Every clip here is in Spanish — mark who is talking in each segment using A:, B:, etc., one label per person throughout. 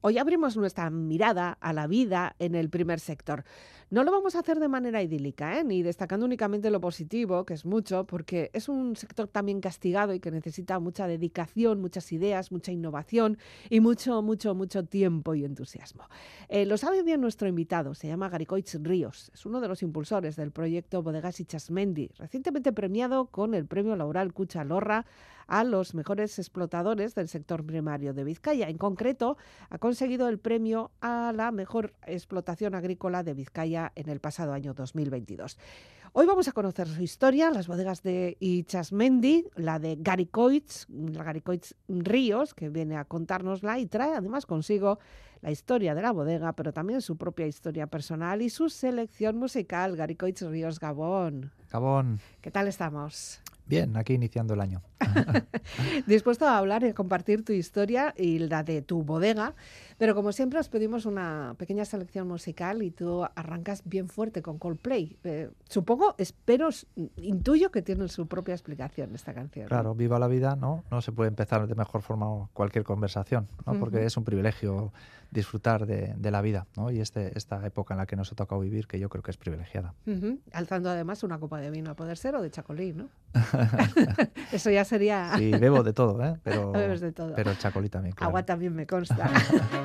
A: Hoy abrimos nuestra mirada a la vida en el primer sector. No lo vamos a hacer de manera idílica, ¿eh? ni destacando únicamente lo positivo, que es mucho, porque es un sector también castigado y que necesita mucha dedicación, muchas ideas, mucha innovación y mucho, mucho, mucho tiempo y entusiasmo. Eh, lo sabe bien nuestro invitado, se llama Garicoich Ríos, es uno de los impulsores del proyecto Bodegas Chasmendi, recientemente premiado con el premio Laural Cucha Lorra a los mejores explotadores del sector primario de Vizcaya. En concreto, ha conseguido el premio a la mejor explotación agrícola de Vizcaya en el pasado año 2022. Hoy vamos a conocer su historia, las bodegas de Ichasmendi, la de Garicoitz, la Garicoitz Ríos, que viene a contárnosla y trae además consigo la historia de la bodega, pero también su propia historia personal y su selección musical, Garicoitz Ríos Gabón.
B: Gabón.
A: ¿Qué tal estamos?
B: Bien, aquí iniciando el año.
A: Dispuesto a hablar y compartir tu historia y la de tu bodega, pero como siempre os pedimos una pequeña selección musical y tú arrancas bien fuerte con Coldplay. Eh, supongo, espero, intuyo que tiene su propia explicación esta canción.
B: Claro, viva la vida, ¿no? No se puede empezar de mejor forma cualquier conversación, ¿no? Porque es un privilegio disfrutar de, la vida, ¿no? Y este, esta época en la que nos ha tocado vivir, que yo creo que es privilegiada.
A: Alzando además una copa de vino a poder ser o de chacolí, ¿no? Eso ya sería...
B: sí, bebo de todo, ¿eh? Pero,
A: de todo.
B: Pero chacolí también, claro.
A: Agua también me consta.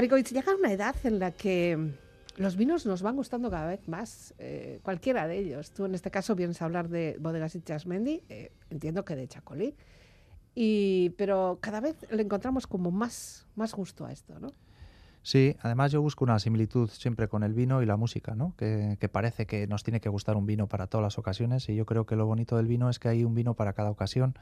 A: Caricovic, llega una edad en la que los vinos nos van gustando cada vez más, eh, cualquiera de ellos. Tú en este caso vienes a hablar de Bodegas y Chasmendi, eh, entiendo que de Chacolí, y, pero cada vez le encontramos como más, más gusto a esto, ¿no?
B: Sí, además yo busco una similitud siempre con el vino y la música, ¿no? Que, que, parece que nos tiene que gustar un vino para todas las ocasiones y yo creo que lo bonito del vino es que hay un vino para cada ocasión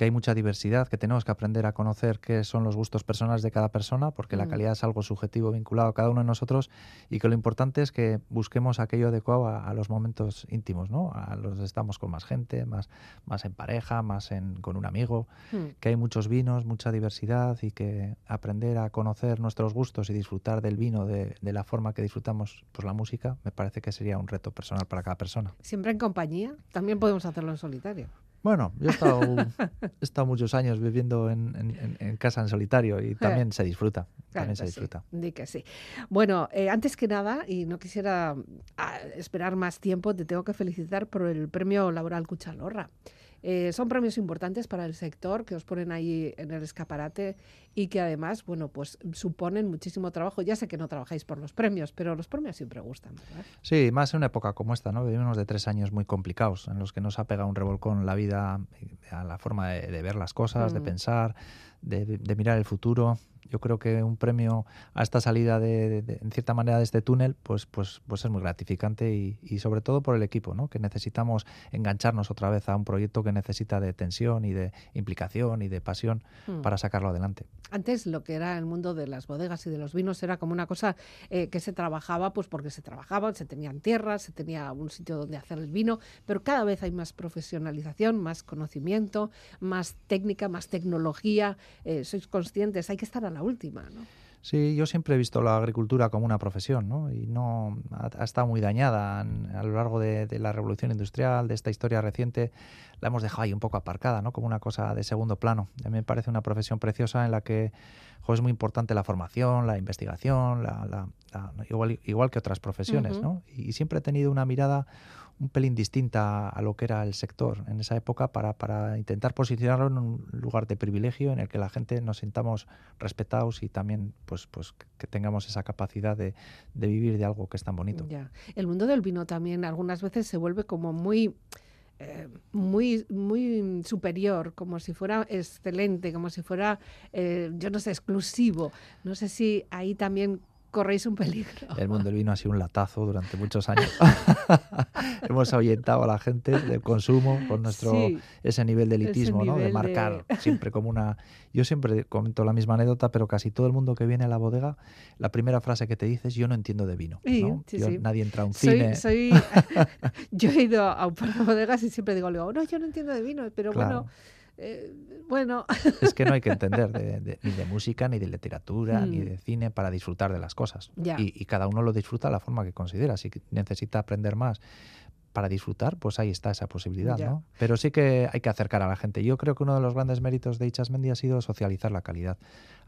B: que hay mucha diversidad, que tenemos que aprender a conocer qué son los gustos personales de cada persona, porque la mm. calidad es algo subjetivo vinculado a cada uno de nosotros y que lo importante es que busquemos aquello adecuado a, los momentos íntimos, ¿no? A los estamos con más gente, más, más en pareja, más en, con un amigo, mm. que hay muchos vinos, mucha diversidad y que aprender a conocer nuestros gustos y disfrutar del vino de, de la forma que disfrutamos pues, la música, me parece que sería un reto personal para cada persona.
A: Siempre en compañía, también podemos hacerlo en solitario.
B: Bueno, yo he estado, he estado muchos años viviendo en, en, casa en solitario y también se disfruta. también se disfruta.
A: Sí, que sí. Bueno, eh, antes que nada, y no quisiera ah, esperar más tiempo, te tengo que felicitar por el premio laboral Cuchalorra. Eh, son premios importantes para el sector que os ponen ahí en el escaparate y que además, bueno, pues suponen muchísimo trabajo. Ya sé que no trabajáis por los premios, pero los premios siempre gustan, ¿verdad?
B: Sí, más en una época como esta, ¿no? Vivimos de tres años muy complicados en los que nos ha pegado un revolcón la vida, a la forma de, ver las cosas, de mm. pensar, de, mirar el futuro. Yo creo que un premio a esta salida de, en cierta manera de este túnel, pues, pues, pues es muy gratificante y, sobre todo por el equipo, ¿no? que necesitamos engancharnos otra vez a un proyecto que necesita de tensión y de implicación y de pasión hmm. para sacarlo adelante.
A: Antes lo que era el mundo de las bodegas y de los vinos era como una cosa eh, que se trabajaba, pues porque se trabajaban, se tenían tierras, se tenía un sitio donde hacer el vino, pero cada vez hay más profesionalización, más conocimiento, más técnica, más tecnología eh, sois conscientes, hay que estar la última, ¿no?
B: Sí, yo siempre he visto la agricultura como una profesión, ¿no? Y no ha, estado muy dañada a lo largo de, la revolución industrial, de esta historia reciente, la hemos dejado ahí un poco aparcada, ¿no? Como una cosa de segundo plano. A mí me parece una profesión preciosa en la que es muy importante la formación, la investigación, la, igual, igual, que otras profesiones, ¿no? Y siempre he tenido una mirada un pelín distinta a lo que era el sector en esa época para, para, intentar posicionarlo en un lugar de privilegio en el que la gente nos sintamos respetados y también pues, pues que tengamos esa capacidad de, de vivir de algo que es tan bonito.
A: Ya. El mundo del vino también algunas veces se vuelve como muy... Eh, muy, muy superior, como si fuera excelente, como si fuera, eh, yo no sé, exclusivo. No sé si ahí también corréis un peligro.
B: El mundo del vino ha sido un latazo durante muchos años. Hemos ahuyentado a la gente del consumo con nuestro ese nivel de elitismo, ¿no? de marcar siempre como una... Yo siempre comento la misma anécdota, pero casi todo el mundo que viene a la bodega, la primera frase que te dice es yo no entiendo de vino. ¿no? nadie entra a un cine.
A: yo he ido a un par de bodegas y siempre digo, no, yo no entiendo de vino, pero bueno... Eh, bueno.
B: Es que no hay que entender ni de música, ni de literatura, ni mm. de cine para disfrutar de las cosas. Y, y, cada uno lo disfruta de la forma que considera. Si necesita aprender más para disfrutar, pues ahí está esa posibilidad, ¿no? Pero sí que hay que acercar a la gente. Yo creo que uno de los grandes méritos de Ichasmendi ha sido socializar la calidad,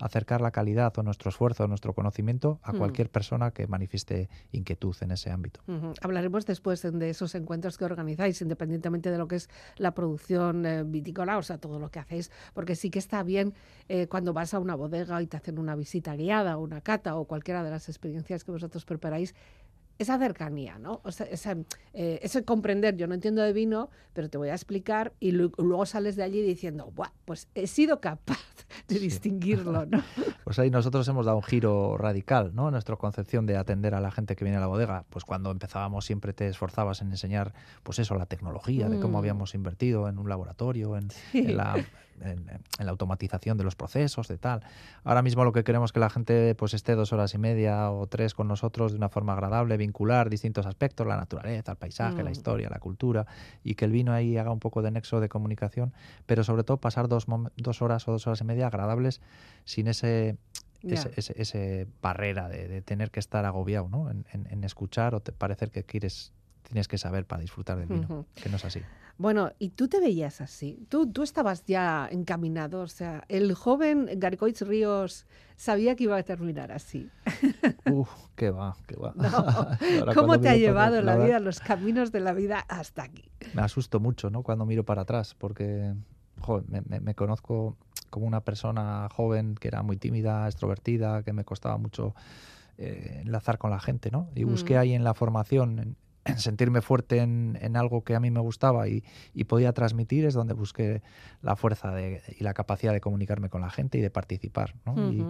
B: acercar la calidad o nuestro esfuerzo, o nuestro conocimiento a mm. cualquier persona que manifieste inquietud en ese ámbito.
A: Hablaremos después de esos encuentros que organizáis, independientemente de lo que es la producción eh, vitícola, o sea, todo lo que hacéis, porque sí que está bien eh, cuando vas a una bodega y te hacen una visita guiada, o una cata o cualquiera de las experiencias que vosotros preparáis, esa cercanía, ¿no? O sea, eh, ese comprender, yo no entiendo de vino, pero te voy a explicar y luego sales de allí diciendo, Buah, pues he sido capaz de distinguirlo, ¿no?
B: Pues ahí nosotros hemos dado un giro radical, ¿no? Nuestra concepción de atender a la gente que viene a la bodega. Pues cuando empezábamos siempre te esforzabas en enseñar, pues eso, la tecnología, de cómo mm. habíamos invertido en un laboratorio, en, en la en, la automatización de los procesos, de tal. Ahora mismo lo que queremos es que la gente pues esté dos horas y media o tres con nosotros de una forma agradable, vincular distintos aspectos, la naturaleza, el paisaje, la mm. historia, la cultura, y que el vino ahí haga un poco de nexo de comunicación, pero sobre todo pasar dos, dos horas o dos horas y media agradables sin ese ese, barrera de, tener que estar agobiado ¿no? en, escuchar o te, parecer que quieres tienes que saber para disfrutar del vino, que no es así.
A: Bueno, ¿y tú te veías así? ¿Tú, tú estabas ya encaminado, o sea, el joven Garcoitz Ríos sabía que iba a terminar así.
B: Uf, qué va, qué va.
A: ¿Cómo te ha llevado la vida, los caminos de la vida hasta aquí?
B: Me asusto mucho, ¿no? Cuando miro para atrás, porque me, conozco como una persona joven que era muy tímida, extrovertida, que me costaba mucho eh, enlazar con la gente, ¿no? Y busqué
A: Mm.
B: ahí en la formación, en, en sentirme fuerte en, en algo que a mí me gustaba y, y podía transmitir, es donde busqué la fuerza de- y la capacidad de comunicarme con la gente y de participar, ¿no? Y-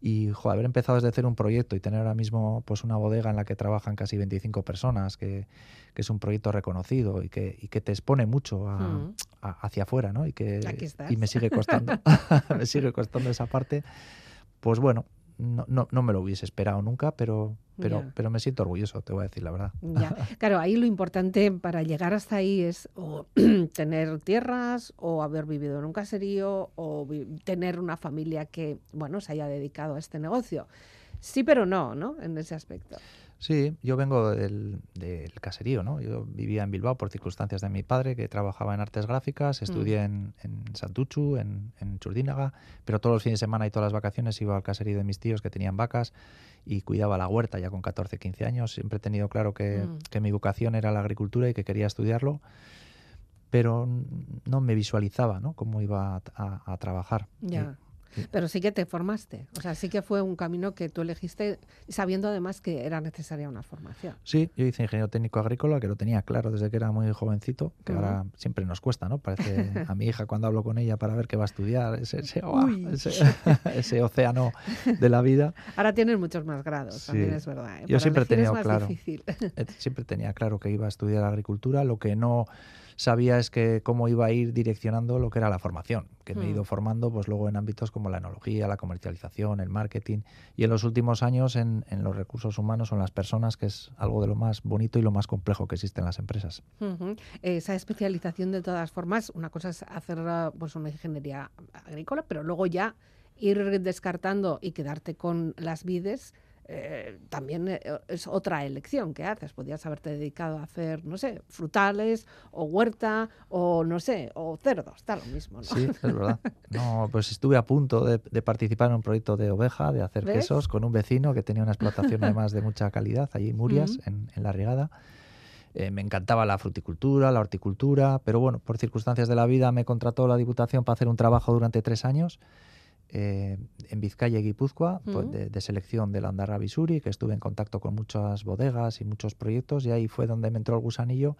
B: y jo, haber empezado desde cero un proyecto y tener ahora mismo pues una bodega en la que trabajan casi 25 personas, que, que es un proyecto reconocido y que, y que te expone mucho a-
A: Mm.
B: a- hacia afuera, ¿no? Y que y me sigue costando, me sigue costando esa parte. Pues bueno, no, no, no me lo hubiese esperado nunca, pero, pero, pero me siento orgulloso, te voy a decir la verdad.
A: Ya, claro, ahí lo importante para llegar hasta ahí es o tener tierras o haber vivido en un caserío o tener una familia que, bueno, se haya dedicado a este negocio. Sí, pero no, ¿no? En ese aspecto.
B: Sí, yo vengo del, del caserío, ¿no? Yo vivía en Bilbao por circunstancias de mi padre, que trabajaba en artes gráficas, estudié en, en Santuchu, en, en Churdínaga, pero todos los fines de semana y todas las vacaciones iba al caserío de mis tíos que tenían vacas y cuidaba la huerta ya con 14, 15 años. Siempre he tenido claro que,
A: Mm.
B: que mi vocación era la agricultura y que quería estudiarlo, pero no me visualizaba, ¿no? Cómo iba a, a- a trabajar.
A: Ya. Pero sí que te formaste. O sea, sí que fue un camino que tú elegiste sabiendo además que era necesaria una formación.
B: Sí, yo hice ingeniero técnico agrícola, que lo tenía claro desde que era muy jovencito, que
A: Ujú.
B: ahora siempre nos cuesta, ¿no? Parece a mi hija cuando hablo con ella para ver qué va a estudiar, ese, ese.
A: Uy.
B: ese, ese océano de la vida.
A: Ahora tienes muchos más grados,
B: Sí.
A: también es verdad. ¿eh?
B: Yo
A: Para
B: siempre
A: más
B: claro.
A: difícil.
B: Eh, Siempre tenía claro que iba a estudiar agricultura, lo que no sabía es que cómo iba a ir direccionando lo que era la formación, que me he ido formando pues luego en ámbitos como la enología, la comercialización, el marketing y en los últimos años en, en los recursos humanos o en las personas, que es algo de lo más bonito y lo más complejo que existe en las empresas.
A: Esa especialización, de todas formas, una cosa es hacer pues, una ingeniería agrícola, pero luego ya ir descartando y quedarte con las vides. Eh, también eh, es otra elección que haces. Podrías haberte dedicado a hacer, no sé, frutales o huerta o no sé, o cerdos, está lo mismo, ¿no?
B: Sí, es verdad. No, pues estuve a punto de, de participar en un proyecto de oveja, de hacer
A: ¿Ves?
B: quesos con un vecino que tenía una explotación además de mucha calidad, allí en Murias, en, en La Rigada. Eh, me encantaba la fruticultura, la horticultura, pero bueno, por circunstancias de la vida me contrató la Diputación para hacer un trabajo durante tres años eh, en Vizcaya y Guipúzcoa, pues, de, de selección de la Andarra Bisuri, que estuve en contacto con muchas bodegas y muchos proyectos, y ahí fue donde me entró el gusanillo.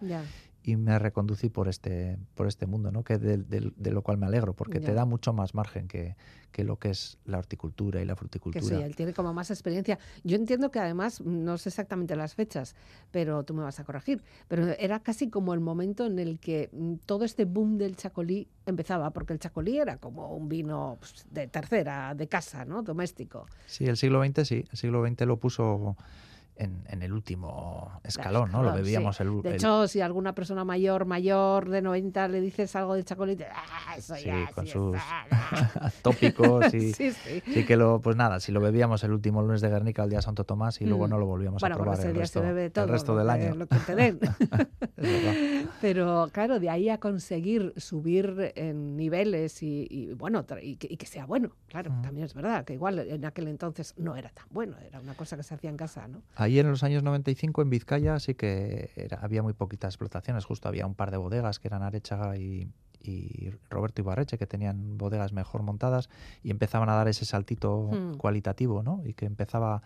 B: Y me reconducí por este, por este mundo, ¿no? que de, de- de lo cual me alegro, porque
A: Ya.
B: te da mucho más margen que, que lo que es la horticultura y la
A: Que
B: fruticultura.
A: sí, él tiene como más experiencia. Yo entiendo que además, no sé exactamente las fechas, pero tú me vas a corregir, pero era casi como el momento en el que mm, todo este boom del chacolí empezaba, porque el chacolí era como un vino pues, de tercera, de casa, ¿no? Doméstico.
B: Sí, el siglo XX sí, el siglo XX lo puso en, en el último escalón, ¿no? Lo
A: escalón, sí.
B: bebíamos el,
A: De
B: el-
A: hecho, si alguna persona mayor, mayor de 90 le dices algo de chacolí, te- ¡ah, eso
B: Sí,
A: ya
B: con
A: sí
B: sus
A: está".
B: tópicos y
A: sí, sí.
B: sí que lo, pues nada, si lo bebíamos el último lunes de Guernica, el día Santo Tomás, y luego
A: Mm.
B: no lo volvíamos
A: Bueno,
B: a probar el
A: día
B: resto,
A: bebe todo
B: el resto del año.
A: lo que te den. Pero claro, de ahí a conseguir subir en niveles y, y, bueno, y que, y que sea bueno, claro,
B: Mm.
A: también es verdad, que igual en aquel entonces no era tan bueno, era una cosa que se hacía en casa, ¿no?
B: Ahí en los años 95 en Vizcaya sí que era- había muy poquitas explotaciones, justo había un par de bodegas que eran Arechaga y, y Roberto Ibarreche que tenían bodegas mejor montadas y empezaban a dar ese saltito
A: Hmm.
B: cualitativo, ¿no? Y que empezaba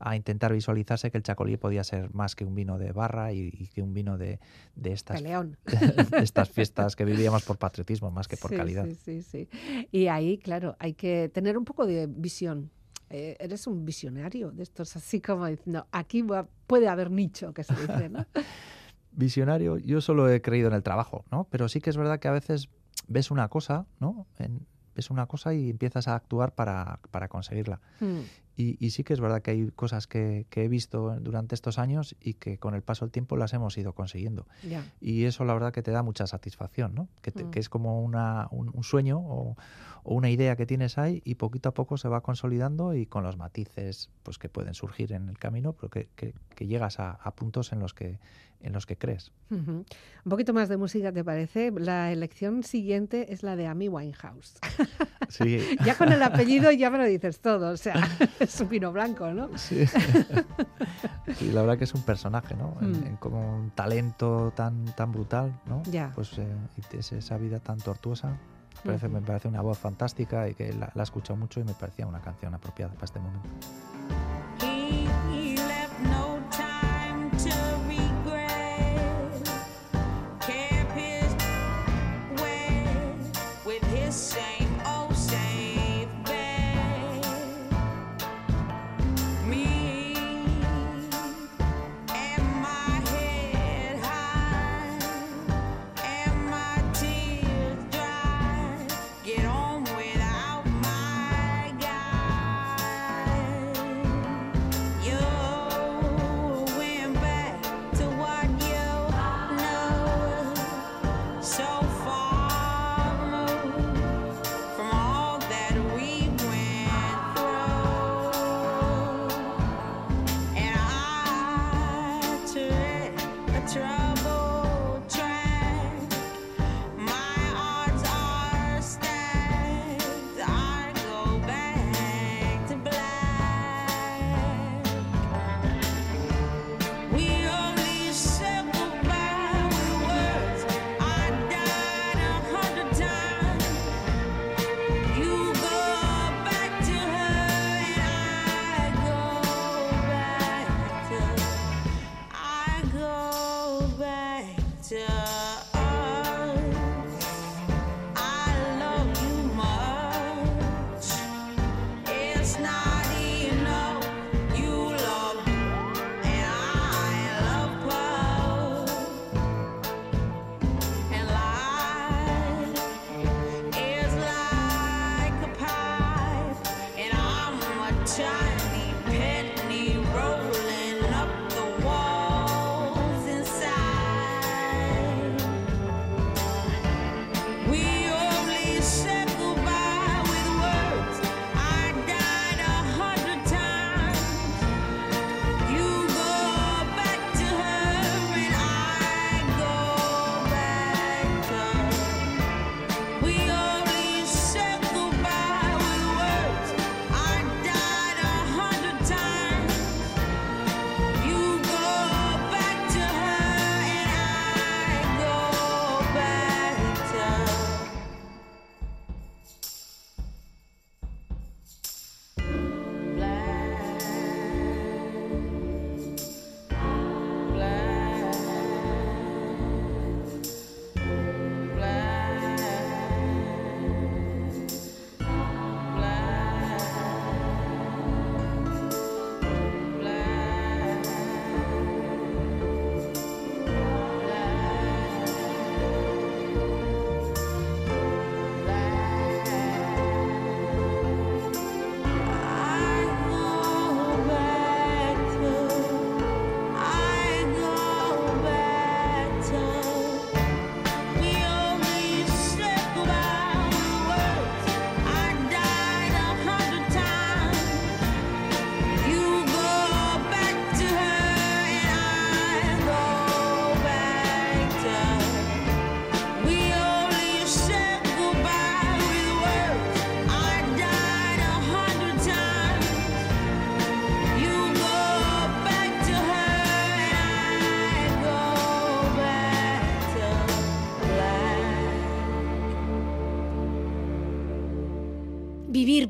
B: a intentar visualizarse que el chacolí podía ser más que un vino de barra y, y que un vino de, de estas,
A: Peleón.
B: de estas fiestas que vivíamos por patriotismo más que por
A: Sí,
B: calidad.
A: Sí, sí, sí. Y ahí, claro, hay que tener un poco de visión. Eh, eres un visionario de estos, así como diciendo, aquí va- puede haber nicho, que se dice, ¿no?
B: Visionario, yo solo he creído en el trabajo, ¿no? Pero sí que es verdad que a veces ves una cosa, ¿no? En- ves una cosa y empiezas a actuar para, para conseguirla.
A: Mm,
B: Y, y sí que es verdad que hay cosas que, que he visto durante estos años y que con el paso del tiempo las hemos ido consiguiendo.
A: ya.
B: Y eso la verdad que te da mucha satisfacción, ¿no? Que, te-
A: Mm.
B: que es como una, un, un sueño o, o una idea que tienes ahí y poquito a poco se va consolidando y con los matices pues que pueden surgir en el camino, pero que, que- que llegas a, a puntos en los que, en los que crees.
A: Un poquito más de música, ¿te parece? La elección siguiente es la de Amy Winehouse.
B: Sí,
A: Ya con el apellido ya me lo dices todo, o sea, es un vino blanco, ¿no?
B: Sí. Sí, la verdad que es un personaje, ¿no? En,
A: Mm.
B: en como un talento tan, tan brutal, ¿no?
A: Ya.
B: Pues eh, y es esa vida tan tortuosa.
C: Me parece una voz fantástica y que la, la he escuchado mucho y me parecía una canción apropiada para este momento.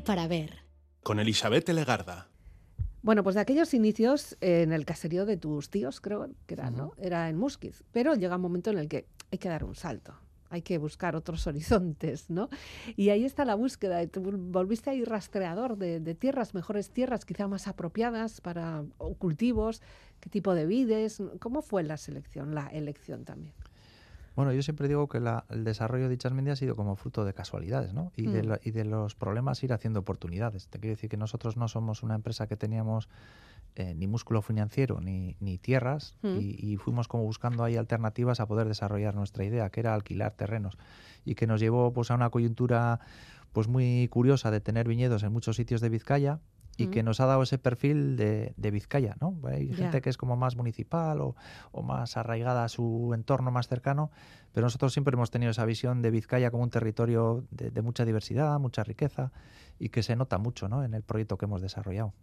D: Para ver.
E: Con Elizabeth Legarda.
A: Bueno, pues de aquellos inicios en el caserío de tus tíos, creo que era, ¿no? Era en Musquiz. Pero llega un momento en el que hay que dar un salto. Hay que buscar otros horizontes, ¿no? Y ahí está la búsqueda. Tú volviste ahí rastreador de, de tierras, mejores tierras, quizá más apropiadas para cultivos, qué tipo de vides. ¿Cómo fue la selección, la elección también?
C: Bueno, yo siempre digo que el desarrollo de Ichasmendi ha sido como fruto de casualidades, ¿no? Y, de, mm. y, de, los problemas ir haciendo oportunidades. Te quiero decir que nosotros no somos una empresa que teníamos eh, ni músculo financiero ni, ni tierras mm. y, fuimos como buscando ahí alternativas a poder desarrollar nuestra idea, que era alquilar terrenos y que nos llevó pues a una coyuntura pues muy curiosa de tener viñedos en muchos sitios de Vizcaya y que nos ha dado ese perfil de, de Vizcaya, ¿no? Hay gente que es como más municipal o, o, más arraigada a su entorno más cercano, pero nosotros siempre hemos tenido esa visión de Vizcaya como un territorio de, mucha diversidad, mucha riqueza y que se nota mucho ¿no? en el proyecto que hemos desarrollado.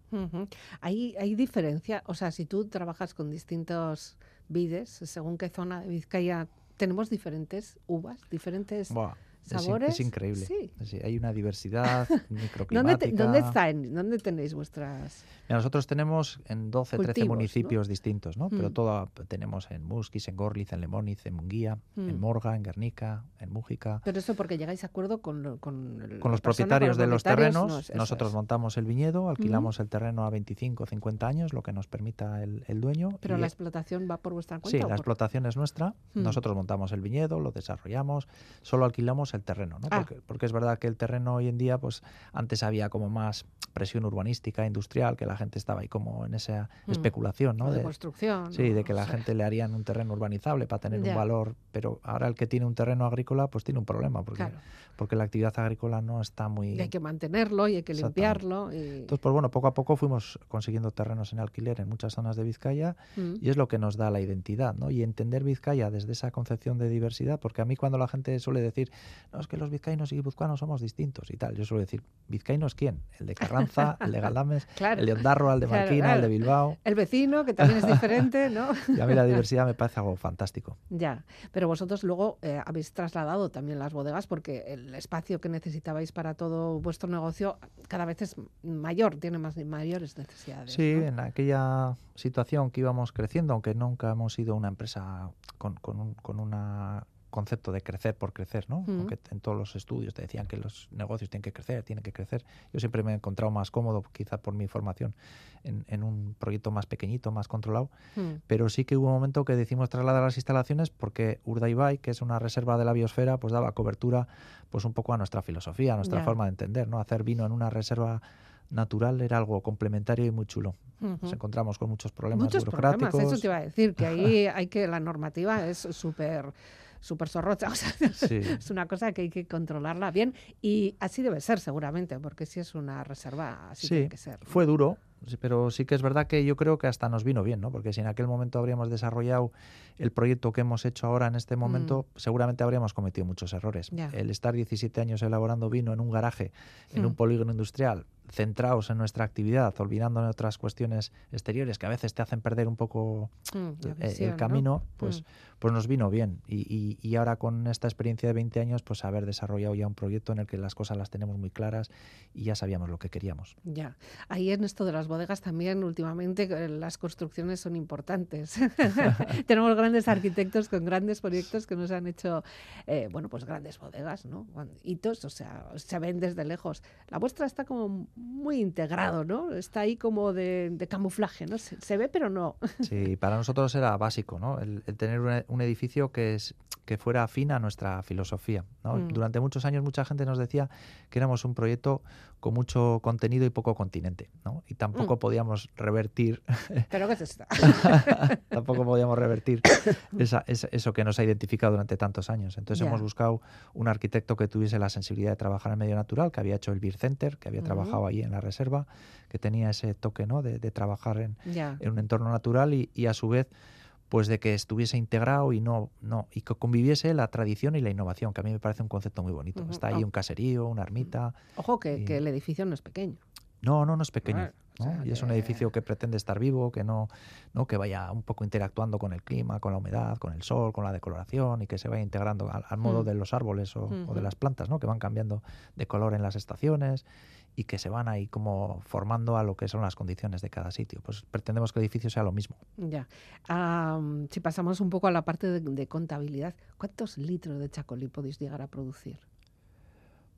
A: ¿Hay, ¿Hay diferencia? O sea, si tú trabajas con distintos vides, según qué zona de Vizcaya, ¿tenemos diferentes uvas, diferentes sabores.
B: Es, increíble.
A: Sí.
B: hay una diversidad microclimática.
A: ¿Dónde, ¿Dónde, está, ¿Dónde tenéis vuestras...?
B: nosotros tenemos en 12, 13 municipios distintos, ¿no? Pero mm. todo tenemos en Musquis, en Gorliz, en Lemoniz, en Munguía, en mm. Morga, en Guernica, en Mújica.
A: Pero eso porque llegáis a acuerdo con, con,
B: con los propietarios de los terrenos. nosotros montamos el viñedo, alquilamos el terreno a 25 o 50 años, lo que nos permita el, el dueño.
A: Pero la explotación va por vuestra cuenta.
B: Sí, la explotación es nuestra. Mm. Nosotros montamos el viñedo, lo desarrollamos, solo alquilamos el terreno, ¿no? Ah. Porque, porque, es verdad que el terreno hoy en día, pues antes había como más presión urbanística, industrial, que la gente estaba ahí como en esa mm. especulación, ¿no?
A: De, construcción.
B: Sí, de que la gente le harían un terreno urbanizable para tener un valor, pero ahora el que tiene un terreno agrícola, pues tiene un problema, porque, porque la actividad agrícola no está muy...
A: Y hay que mantenerlo y hay que limpiarlo.
B: Entonces, pues bueno, poco a poco fuimos consiguiendo terrenos en alquiler en muchas zonas de Vizcaya mm. y es lo que nos da la identidad, ¿no? Y entender Vizcaya desde esa concepción de diversidad, porque a mí cuando la gente suele decir, no, es que los vizcaínos y guipuzcoanos somos distintos y tal, yo suelo decir, ¿vizcaínos quién? El de Carranza, el de Galdames, el de Ondarroa, el de Marquina, el de Bilbao.
A: El vecino, que también es diferente, ¿no?
B: y a mí la diversidad me parece algo fantástico.
A: Ya, pero vosotros luego eh, habéis trasladado también las bodegas porque el espacio que necesitabais para todo vuestro negocio cada vez es mayor, tiene más mayores necesidades.
B: Sí, en aquella situación que íbamos creciendo, aunque nunca hemos sido una empresa con, con, un, con una concepto de crecer por crecer, ¿no? Aunque en todos los estudios te decían que los negocios tienen que crecer, tienen que crecer. Yo siempre me he encontrado más cómodo, quizá por mi formación, en, un proyecto más pequeñito, más controlado. Pero sí que hubo un momento que decimos trasladar las instalaciones porque Urdaibai, que es una reserva de la biosfera, pues daba cobertura pues un poco a nuestra filosofía, a nuestra forma de entender, ¿no? Hacer vino en una reserva natural era algo complementario y muy chulo. Nos encontramos con muchos problemas
A: muchos
B: burocráticos.
A: Problemas, eso te iba a decir, que ahí hay que la normativa es súper súper zorrocha. O sea, es una cosa que hay que controlarla bien y así debe ser seguramente, porque si es una reserva, así tiene que ser.
B: Fue duro, pero sí que es verdad que yo creo que hasta nos vino bien, ¿no? Porque si en aquel momento habríamos desarrollado el proyecto que hemos hecho ahora en este momento, mm. seguramente habríamos cometido muchos errores. El estar 17 años elaborando vino en un garaje, en un mm. polígono industrial, centrados en nuestra actividad, olvidando en otras cuestiones exteriores que a veces te hacen perder un poco mm, el, camino, pues, pues nos vino bien. Y, y, ahora con esta experiencia de 20 años, pues haber desarrollado ya un proyecto en el que las cosas las tenemos muy claras y ya sabíamos lo que queríamos.
A: Ya. Ahí en esto de las bodegas también últimamente eh, las construcciones son importantes. Tenemos grandes arquitectos con grandes proyectos que nos han hecho, eh, bueno, pues grandes bodegas, ¿no? Hitos, o sea, se ven desde lejos. La vuestra está como muy integrado, ¿no? Está ahí como de, camuflaje, ¿no? Se, ve, pero no.
B: Sí, para nosotros era básico, ¿no? El, tener un, edificio que, es, que fuera afín a nuestra filosofía. ¿no? Mm. Durante muchos años mucha gente nos decía que éramos un proyecto con mucho contenido y poco continente, ¿no? Y tampoco mm. podíamos revertir...
A: ¿Pero qué es esto?
B: tampoco podíamos revertir esa, eso que nos ha identificado durante tantos años. Entonces hemos buscado un arquitecto que tuviese la sensibilidad de trabajar en medio natural, que había hecho el Beer Center, que había trabajado ahí en la reserva, que tenía ese toque, ¿no? De, trabajar en, en, un entorno natural y, y a su vez pues de que estuviese integrado y no, no, y que conviviese la tradición y la innovación, que a mí me parece un concepto muy bonito. Está ahí un caserío, una ermita.
A: Ojo que, el edificio no es pequeño.
B: No, no, no es pequeño. y es un edificio que pretende estar vivo, que no, no, que vaya un poco interactuando con el clima, con la humedad, con el sol, con la decoloración y que se vaya integrando al, modo mm. de los árboles o, o, de las plantas, ¿no? que van cambiando de color en las estaciones y que se van ahí como formando a lo que son las condiciones de cada sitio. Pues pretendemos que el edificio sea lo mismo.
A: Ya. si pasamos un poco a la parte de, contabilidad, ¿cuántos litros de chacolí podéis llegar a producir?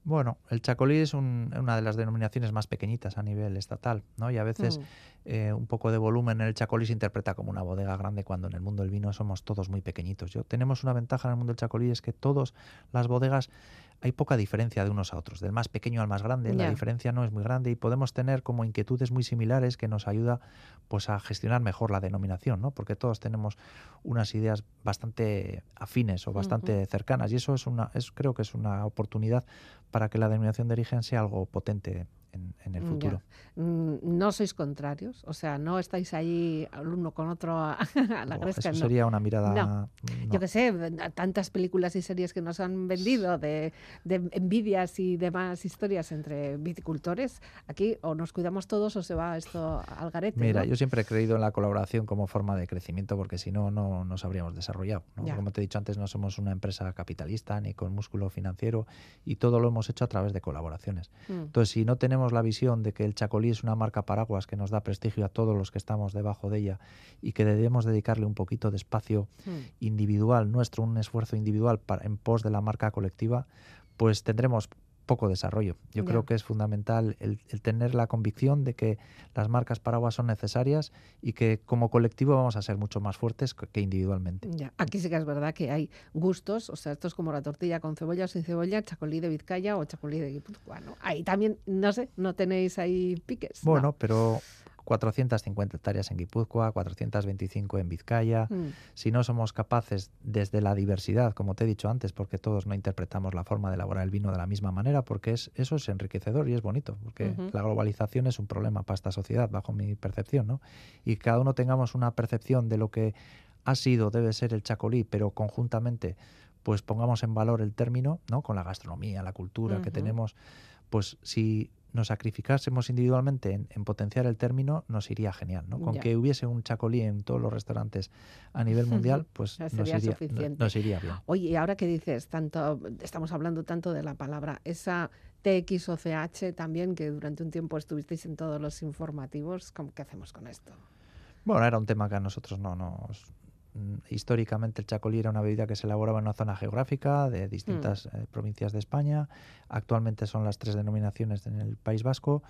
B: Bueno, el chacolí es una de las denominaciones más pequeñitas a nivel estatal, ¿no? Y a veces mm. eh, un poco de volumen en el chacolí se interpreta como una bodega grande cuando en el mundo del vino somos todos muy pequeñitos. Yo tenemos una ventaja en el mundo del chacolí es que todas las bodegas hay poca diferencia de unos a otros, del más pequeño al más grande, la diferencia no es muy grande y podemos tener como inquietudes muy similares que nos ayuda pues a gestionar mejor la denominación, ¿no? Porque todos tenemos unas ideas bastante afines o bastante cercanas y eso es una es creo que es una oportunidad para que la denominación de origen sea algo potente en, el futuro.
A: Mm, no sois contrarios, o sea, no estáis ahí uno con otro a, la
B: Oh,
A: gresca.
B: eso
A: no.
B: sería una mirada...
A: No.
B: no.
A: Yo qué sé, tantas películas y series que nos han vendido de, de envidias y demás historias entre viticultores. Aquí o nos cuidamos todos o se va esto al garete.
B: Mira, yo siempre he creído en la colaboración como forma de crecimiento porque si no, no nos habríamos desarrollado. Como te he dicho antes, no somos una empresa capitalista ni con músculo financiero y todo lo hemos hecho a través de colaboraciones.
A: Mm.
B: Entonces, si no tenemos la visión de que el Chacolí es una marca paraguas que nos da prestigio a todos los que estamos debajo de ella y que debemos dedicarle un poquito de espacio
A: Mm.
B: individual nuestro, un esfuerzo individual para, en pos de la marca colectiva, pues tendremos poco desarrollo. Yo creo que es fundamental el, el tener la convicción de que las marcas paraguas son necesarias y que como colectivo vamos a ser mucho más fuertes que individualmente.
A: Ya. Aquí sí que es verdad que hay gustos, o sea, esto es como la tortilla con cebolla o sin cebolla, chacolí de Vizcaya o chacolí de Guipúzcoa, ¿no? Ahí también, no sé, no tenéis ahí piques. ¿no?
B: Bueno, pero 450 hectáreas en Guipúzcoa, 425 en Vizcaya.
A: Mm.
B: Si no somos capaces desde la diversidad, como te he dicho antes, porque todos no interpretamos la forma de elaborar el vino de la misma manera, porque es, eso es enriquecedor y es bonito, porque la globalización es un problema para esta sociedad, bajo mi percepción, ¿no? Y cada uno tengamos una percepción de lo que ha sido, debe ser el chacolí, pero conjuntamente pues pongamos en valor el término, ¿no? Con la gastronomía, la cultura que tenemos, pues si nos sacrificásemos individualmente en, en potenciar el término, nos iría genial, ¿no? Con
A: Ya.
B: que hubiese un chacolí en todos los restaurantes a nivel mundial, pues
A: Ya
B: nos iría, no- nos iría bien.
A: Oye, y ahora que dices, tanto, estamos hablando tanto de la palabra, esa TX o CH también, que durante un tiempo estuvisteis en todos los informativos, ¿cómo, ¿qué hacemos con esto?
B: Bueno, era un tema que a nosotros no nos... mm, Históricamente el chacolí era una bebida que se elaboraba en una zona geográfica de distintas
A: Mm.
B: eh, provincias de España. Actualmente son las tres denominaciones en el País Vasco,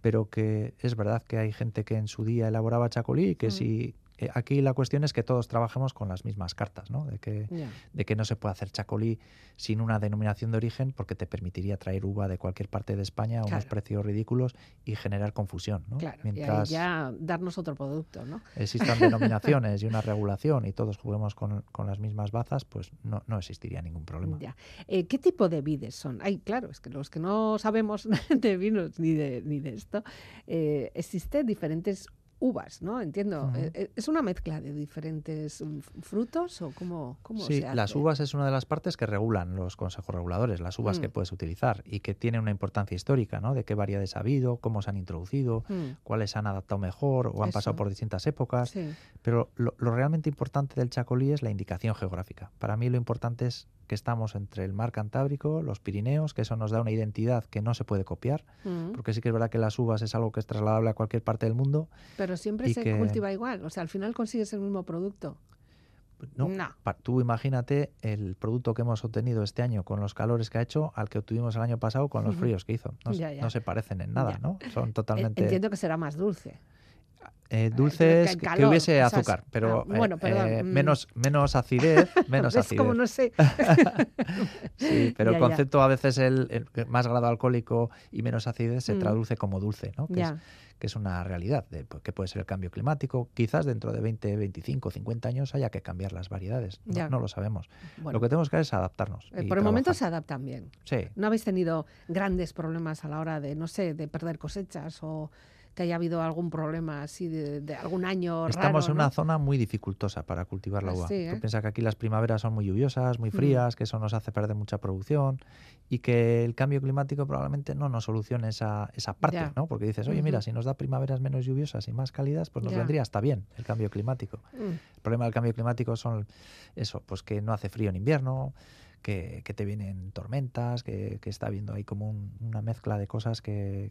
B: pero que es verdad que hay gente que en su día elaboraba chacolí y que
A: Mm.
B: si... eh, aquí la cuestión es que todos trabajemos con las mismas cartas, ¿no? De que
A: Ya.
B: de que no se puede hacer chacolí sin una denominación de origen porque te permitiría traer uva de cualquier parte de España a unos precios ridículos y generar confusión. ¿no?
A: Claro,
B: Mientras
A: y ahí ya darnos otro producto, ¿no?
B: existan denominaciones y una regulación y todos juguemos con, con las mismas bazas, pues no, no existiría ningún problema.
A: Ya. Eh, ¿Qué tipo de vides son? Ay, claro, es que los que no sabemos de vinos ni de, ni de esto, eh, existen diferentes uvas, ¿no? Entiendo. Eh, eh, ¿Es una mezcla de diferentes mm, frutos o cómo, cómo
B: Sí,
A: se hace?
B: las uvas es una de las partes que regulan los consejos reguladores, las uvas que
A: Mm.
B: puedes utilizar y que tienen una importancia histórica, ¿no? De qué variedades ha habido, cómo se han introducido,
A: Mm,
B: cuáles se han adaptado mejor o han pasado por distintas épocas.
A: sí.
B: Pero lo, lo realmente importante del chacolí es la indicación geográfica. Para mí lo importante es que estamos entre el mar Cantábrico, los Pirineos, que eso nos da una identidad que no se puede copiar,
A: Mm.
B: porque sí que es verdad que las uvas es algo que es trasladable a cualquier parte del mundo.
A: Pero siempre se
B: que-
A: cultiva igual, o sea, al final consigues el mismo producto.
B: No,
A: No.
B: tú imagínate el producto que hemos obtenido este año con los calores que ha hecho al que obtuvimos el año pasado con los fríos que hizo. No, se-
A: Ya, ya.
B: no se parecen en nada,
A: Ya.
B: ¿no? Son
A: Eh,
B: totalmente
A: Entiendo que será más dulce.
B: Eh, dulces que, hubiese
A: o sea, es-
B: azúcar, pero
A: ah, bueno,
B: eh, eh,
A: mm.
B: menos, menos acidez, menos
A: ¿Ves
B: acidez.
A: cómo no sé?
B: Sí, pero
A: Ya,
B: el
A: ya.
B: concepto a veces el, el más grado alcohólico y menos acidez se
A: Mm.
B: traduce como dulce, ¿no? Que, es,
A: Ya.
B: que es una realidad, de, pues, que puede ser el cambio climático. Quizás dentro de 20, 25, 50 años haya que cambiar las variedades. No,
A: Ya.
B: no lo sabemos.
A: Bueno,
B: Lo que tenemos que hacer es adaptarnos.
A: eh, por el momento se adaptan bien.
B: Sí.
A: ¿No habéis tenido grandes problemas a la hora de, no sé, de perder cosechas o que haya habido algún problema así de, de algún año
B: Estamos
A: raro,
B: en una zona muy dificultosa para cultivar la
A: Ah,
B: uva.
A: sí,
B: Tú
A: ¿eh?
B: piensas que aquí las primaveras son muy lluviosas, muy
A: Mm.
B: frías, que eso nos hace perder mucha producción y que el cambio climático probablemente no nos solucione esa, esa parte,
A: Ya.
B: ¿no? Porque dices, oye, mira, si nos da primaveras menos lluviosas y más cálidas, pues nos
A: Ya.
B: vendría hasta bien el cambio climático.
A: Mm,
B: El problema del cambio climático son eso, pues que no hace frío en invierno, que, que te vienen tormentas, que, que está habiendo ahí como un- una mezcla de cosas que,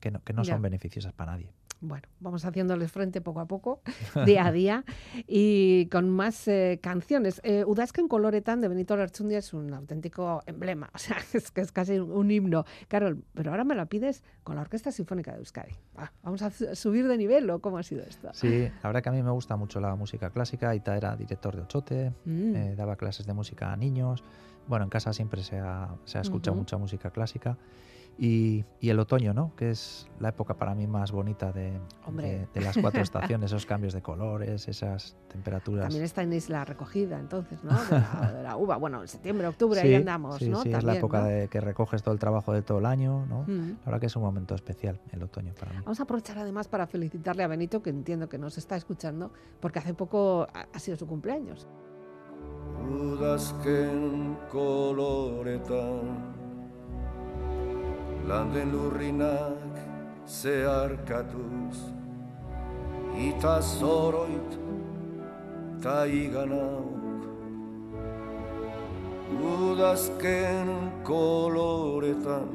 B: que no, que no son beneficiosas para nadie.
A: Bueno, vamos haciéndoles frente poco a poco, día a día, y con más eh, canciones. Eh, Udazken Coloretan de Benito Lerchundia es un auténtico emblema, o sea, es que es casi un, himno. Carol, pero ahora me la pides con la Orquesta Sinfónica de Euskadi. Ah, ¿Vamos a su- subir de nivel o cómo ha sido esto?
B: Sí, la verdad que a mí me gusta mucho la música clásica. Ita era director de Ochote,
A: Mm,
B: eh, daba clases de música a niños. Bueno, en casa siempre se ha, se ha escuchado
A: Ujú.
B: mucha música clásica. Y, el otoño, ¿no? Que es la época para mí más bonita de, de, las cuatro estaciones, esos cambios de colores, esas temperaturas.
A: También está en Isla Recogida, entonces, ¿no? De la, uva. Bueno, en septiembre, octubre, ahí andamos,
B: ¿no?
A: Sí,
B: es la época de que recoges todo el trabajo de todo el año, ¿no? Mm. La verdad que es un momento especial, el otoño para mí.
A: Vamos a aprovechar además para felicitarle a Benito, que entiendo que nos está escuchando, porque hace poco ha sido su cumpleaños.
F: Landen lurrinak zeharkatuz Ita zoroit ta iganauk. Udazken koloretan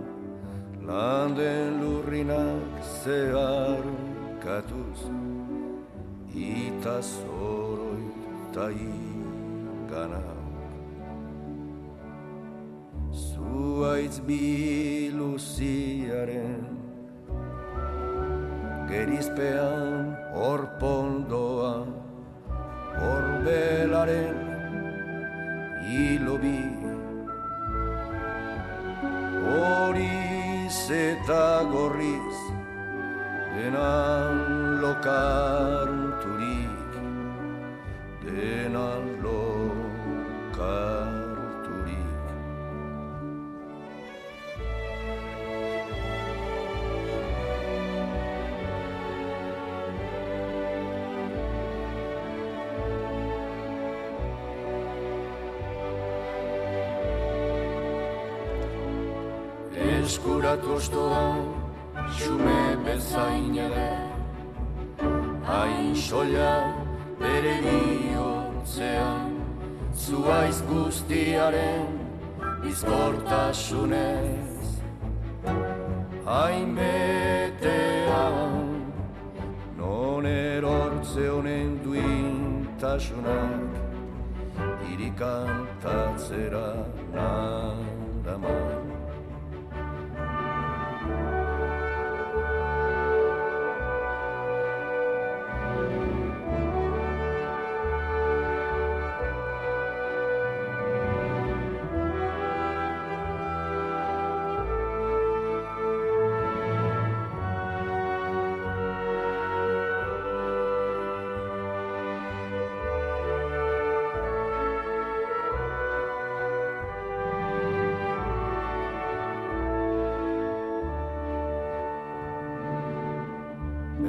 F: landen lurrinak zeharkatuz Ita zoroit ta iganauk zuaitz biluziaren gerizpean hor pondoa hor belaren hilobi. Horiz eta gorriz denan lokarturik denan ostoa, xume bezain ere. Hain sola bere bihotzean, zuaiz guztiaren izkortasunez. Hain betean, non erortze honen duintasunak, irikantatzera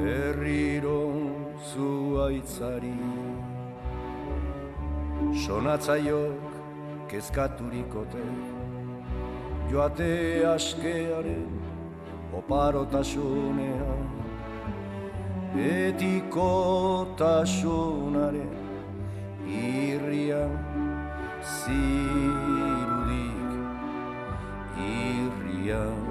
F: nadaman. Sonatzaiok kezkaturikote Joate askearen oparotasunea. Etikotasunaren irrian zirudik. Irrian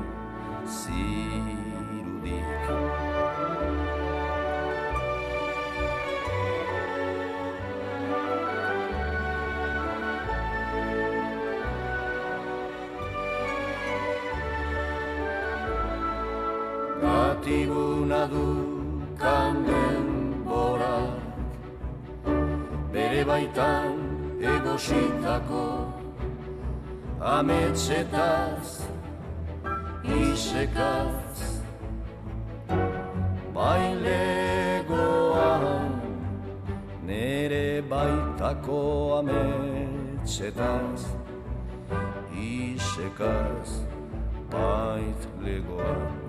F: egositako ametsetaz isekaz bailegoan nere baitako ametsetaz isekaz bait legoan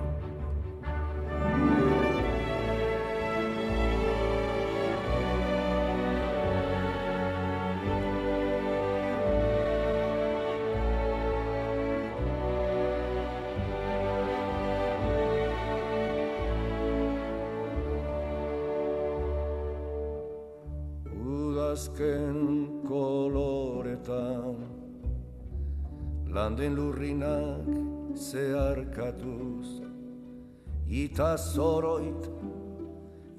F: Udazken koloretan. Landen lurrinak zeharkatuz ita zoroit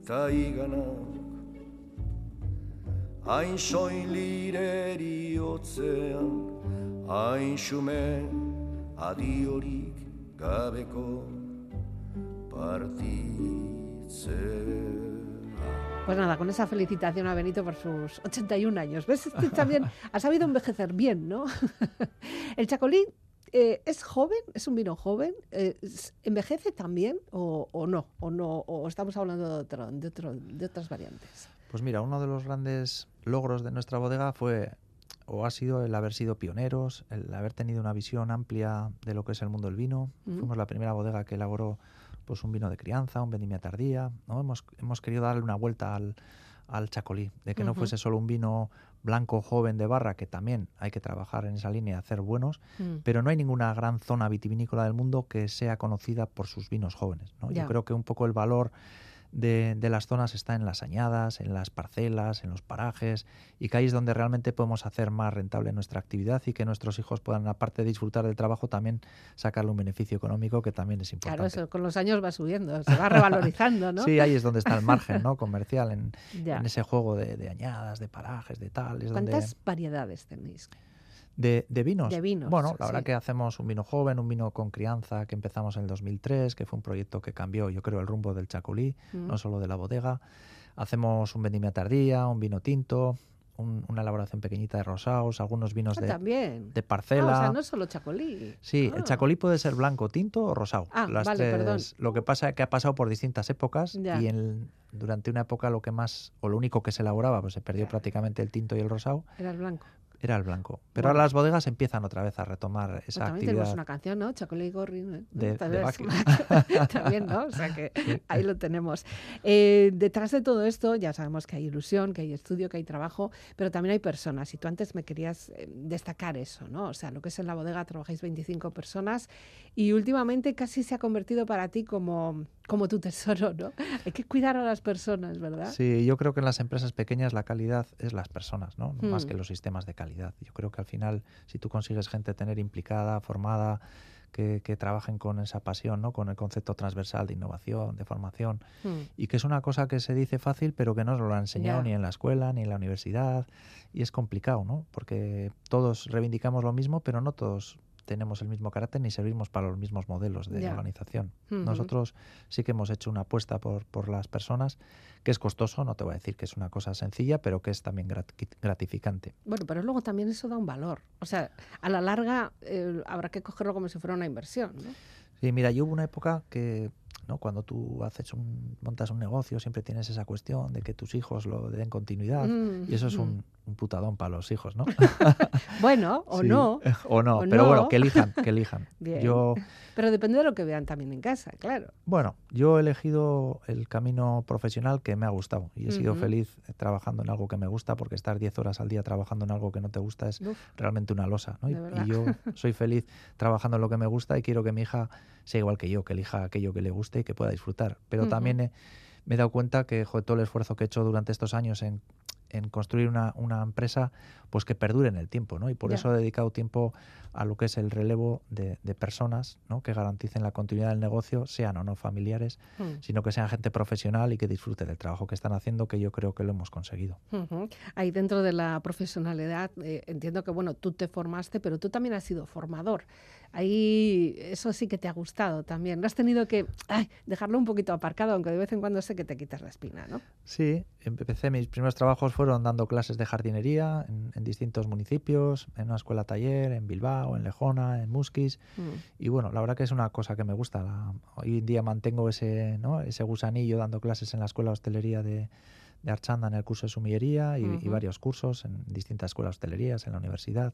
F: ta iganak. Hain soilireri otzean hain xume adiorik gabeko partitzea
A: Pues nada, con esa felicitación a Benito por sus 81 años. ¿Ves? También ha sabido envejecer bien, ¿no? El chacolí eh, ¿es joven? ¿Es un vino joven? Eh, ¿Envejece también o, o no? ¿O no? ¿O estamos hablando de, otro, de, otro- de otras variantes?
B: Pues mira, uno de los grandes logros de nuestra bodega fue o ha sido el haber sido pioneros, el haber tenido una visión amplia de lo que es el mundo del vino.
A: Mm.
B: Fuimos la primera bodega que elaboró pues un vino de crianza, un vendimia tardía. ¿no? Hemos, hemos querido darle una vuelta al, al chacolí, de que no fuese solo un vino blanco joven de barra, que también hay que trabajar en esa línea, hacer buenos,
A: Mm.
B: pero no hay ninguna gran zona vitivinícola del mundo que sea conocida por sus vinos jóvenes. ¿no? Yo creo que un poco el valor de, de las zonas está en las añadas, en las parcelas, en los parajes, y que ahí es donde realmente podemos hacer más rentable nuestra actividad y que nuestros hijos puedan, aparte de disfrutar del trabajo, también sacarle un beneficio económico que también es importante.
A: Claro, eso con los años va subiendo, se va revalorizando, ¿no?
B: Sí, ahí es donde está el margen ¿no? comercial, en, ese juego de, de añadas, de parajes, de tal. Es donde,
A: ¿Cuántas variedades tenéis?
B: De, de vinos.
A: De vinos,
B: Bueno, la verdad
A: sí.
B: que hacemos un vino joven, un vino con crianza que empezamos en el 2003, que fue un proyecto que cambió, yo creo, el rumbo del Chacolí,
A: Mm.
B: no solo de la bodega. Hacemos un vendimia tardía, un vino tinto, un- una elaboración pequeñita de rosados, algunos vinos
A: Ah,
B: de,
A: también.
B: de
A: Ah,
B: parcela.
A: o sea, no solo chacolí.
B: Sí,
A: Ah.
B: el chacolí puede ser blanco, tinto o rosado.
A: Ah,
B: Las
A: vale, perdón.
B: tres- Lo que pasa es que ha pasado por distintas épocas
A: Ya.
B: y en- durante una época lo que más, o lo único que se elaboraba, pues se perdió
A: Ya.
B: prácticamente el tinto y el rosado,
A: Era el blanco.
B: Era el blanco. Pero
A: Bueno.
B: ahora las bodegas empiezan otra vez a retomar
A: Pues
B: esa
A: también
B: actividad.
A: tenemos una canción, ¿no? Chacolí y Gorri.
B: De- de
A: también, ¿no? O sea que ahí lo tenemos. Eh, detrás de todo esto ya sabemos que hay ilusión, que hay estudio, que hay trabajo, pero también hay personas. Y tú antes me querías eh, destacar eso, ¿no? O sea, lo que es en la bodega trabajáis 25 personas y últimamente casi se ha convertido para ti como, como tu tesoro, ¿no? Hay que cuidar a las personas, ¿verdad?
B: Sí, yo creo que en las empresas pequeñas la calidad es las personas, ¿no? Más
A: Mm.
B: que los sistemas de calidad. Yo creo que al final, si tú consigues gente tener implicada, formada, que, que trabajen con esa pasión, ¿no? Con el concepto transversal de innovación, de formación,
A: Mm.
B: y que es una cosa que se dice fácil, pero que no nos lo han enseñado ni en la escuela, ni en la universidad, y es complicado, ¿no? Porque todos reivindicamos lo mismo, pero no todos tenemos el mismo carácter ni servimos para los mismos modelos de organización. Nosotros sí que hemos hecho una apuesta por, por las personas, que es costoso, no te voy a decir que es una cosa sencilla, pero que es también grati- gratificante.
A: Bueno, pero luego también eso da un valor. O sea, a la larga eh, habrá que cogerlo como si fuera una inversión, ¿no?
B: Sí, mira, yo hubo una época que, ¿no? Cuando tú haces un, montas un negocio, siempre tienes esa cuestión de que tus hijos lo den continuidad.
A: Mm,
B: Y eso es
A: mm.
B: un, un putadón para los hijos, ¿no?
A: Bueno, o
B: Sí.
A: no,
B: O no,
A: o
B: pero
A: no.
B: bueno, que elijan, que elijan.
A: Bien.
B: Yo,
A: pero depende de lo que vean también en casa, claro.
B: bueno, yo he elegido el camino profesional que me ha gustado y he sido feliz trabajando en algo que me gusta porque estar 10 horas al día trabajando en algo que no te gusta es
A: Uf,
B: realmente una losa. ¿no? Y, y yo soy feliz trabajando en lo que me gusta y quiero que mi hija sea igual que yo, que elija aquello que le guste y que pueda disfrutar. Pero
A: Ujú.
B: también he- me he dado cuenta que todo el esfuerzo que he hecho durante estos años en, en construir una, una empresa, pues que perdure en el tiempo, ¿no? Y por
A: Ya.
B: eso he dedicado tiempo a lo que es el relevo de, de personas, ¿no? Que garanticen la continuidad del negocio, sean o no familiares,
A: mm,
B: sino que sean gente profesional y que disfrute del trabajo que están haciendo, que yo creo que lo hemos conseguido.
A: ujú. Ahí dentro de la profesionalidad, eh, entiendo que, bueno, tú te formaste, pero tú también has sido formador. Ahí eso sí que te ha gustado también. No has tenido que ay, dejarlo un poquito aparcado, aunque de vez en cuando sé que te quitas la espina, ¿no?
B: Sí, empecé, mis primeros trabajos fueron dando clases de jardinería en, en distintos municipios, en una escuela taller, en Bilbao, en Lejona, en Musquis.
A: Mm.
B: Y bueno, la verdad que es una cosa que me gusta. La- hoy en día mantengo ese, ¿no? ese gusanillo dando clases en la escuela de hostelería de, de Archanda en el curso de sumillería y, y varios cursos en distintas escuelas de hostelerías, en la universidad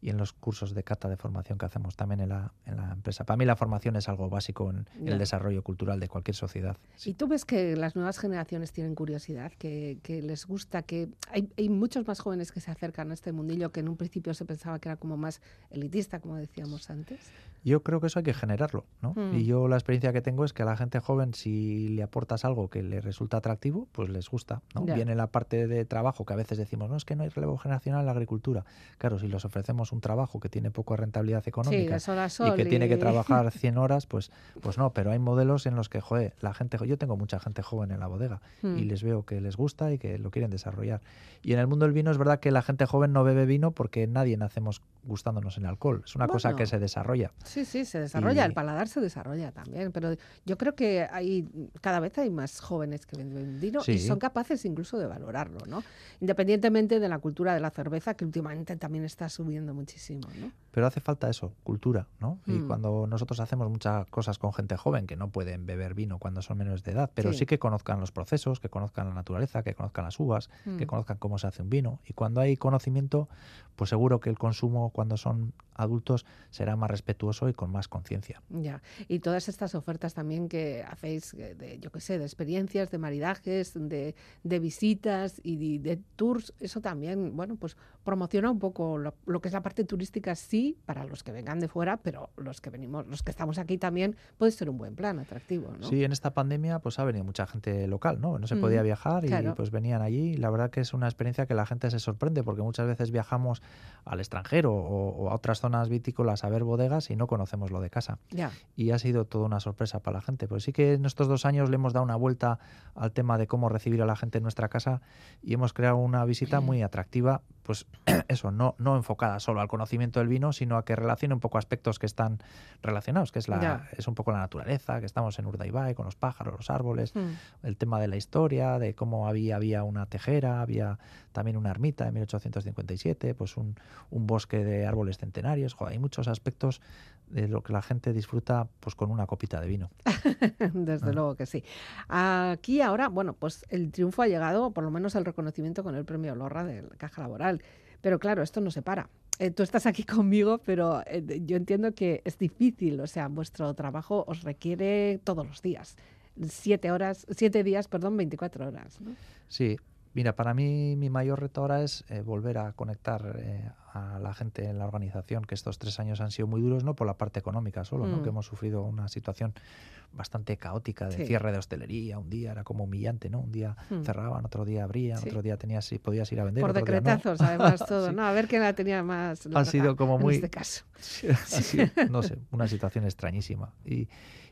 B: y en los cursos de cata de formación que hacemos también en la, en la empresa. Para mí la formación es algo básico en, el desarrollo cultural de cualquier sociedad.
A: Y tú ves que las nuevas generaciones tienen curiosidad, que, que les gusta, que hay, hay muchos más jóvenes que se acercan a este mundillo que en un principio se pensaba que era como más elitista, como decíamos antes.
B: Yo creo que eso hay que generarlo, ¿no?
A: Mm.
B: Y yo la experiencia que tengo es que a la gente joven, si le aportas algo que le resulta atractivo, pues les gusta, ¿no? Viene la parte de trabajo que a veces decimos, no, es que no hay relevo generacional en la agricultura. Claro, si les ofrecemos un trabajo que tiene poca rentabilidad económica y que tiene que trabajar 100 horas, pues, pues no, pero hay modelos en los que, joder, la gente, yo tengo mucha gente joven en la bodega
A: Mm.
B: y les veo que les gusta y que lo quieren desarrollar. Y en el mundo del vino es verdad que la gente joven no bebe vino porque nadie nacemos gustándonos en alcohol. Es una cosa que se desarrolla.
A: Sí, sí, se desarrolla, el paladar se desarrolla también, pero yo creo que hay cada vez hay más jóvenes que venden vino y son capaces incluso de valorarlo, ¿no? Independientemente de la cultura de la cerveza, que últimamente también está subiendo muchísimo, ¿no?
B: Pero hace falta eso, cultura, ¿no? Y
A: Mm.
B: cuando nosotros hacemos muchas cosas con gente joven que no pueden beber vino cuando son menores de edad, pero
A: Sí.
B: sí, que conozcan los procesos, que conozcan la naturaleza, que conozcan las uvas, que
A: Mm.
B: conozcan cómo se hace un vino. Y cuando hay conocimiento, pues seguro que el consumo cuando son adultos será más respetuoso y con más conciencia.
A: Ya, y todas estas ofertas también que hacéis, eh, de, yo qué sé, de experiencias, de maridajes, de, de visitas y de, de tours, eso también, bueno, pues promociona un poco lo, lo que es la parte turística, sí, para los que vengan de fuera, pero los que venimos, los que estamos aquí también, puede ser un buen plan, atractivo, ¿no?
B: Sí, en esta pandemia pues ha venido mucha gente local, ¿no? No se
A: Mm,
B: podía viajar y pues venían allí. La verdad que es una experiencia que la gente se sorprende porque muchas veces viajamos al extranjero o, o a otras zonas vitícolas a ver bodegas y no conocemos lo de casa. Y ha sido toda una sorpresa para la gente. Pues sí que en estos dos años le hemos dado una vuelta al tema de cómo recibir a la gente en nuestra casa y hemos creado una visita muy atractiva, pues eso, no, no enfocada solo al conocimiento del vino, sino a que relacione un poco aspectos que están relacionados, que es, la, es un poco la naturaleza, que estamos en Urdaibai con los pájaros, los árboles,
A: Mm.
B: el tema de la historia, de cómo había, había una tejera, había también una ermita en 1857, pues un, un bosque de árboles centenarios. Hay muchos aspectos de lo que la gente disfruta pues con una copita de vino.
A: Desde
B: Ah.
A: luego que sí. Aquí ahora, bueno, pues el triunfo ha llegado, por lo menos el reconocimiento con el premio Lorra de la Caja Laboral. Pero claro, esto no se para. Eh, tú estás aquí conmigo, pero eh, yo entiendo que es difícil, o sea, vuestro trabajo os requiere todos los días. Siete horas, siete días, perdón, 24 horas. ¿no?
B: Sí, mira, para mí mi mayor reto ahora es eh, volver a conectar eh, a la gente en la organización, que estos tres años han sido muy duros, no por la parte económica solo, ¿no?
A: Mm.
B: que hemos sufrido una situación bastante caótica de
A: Sí.
B: cierre de hostelería, un día era como humillante, ¿no? Un día
A: Mm.
B: cerraban, otro día abrían,
A: Sí.
B: otro día tenías y podías ir a vender.
A: Por
B: otro día no.
A: decretazos, además, todo.
B: Sí.
A: ¿no? A ver quién la tenía más.
B: Ha sido como
A: en
B: muy-
A: este caso.
B: No sé, una situación extrañísima. Y,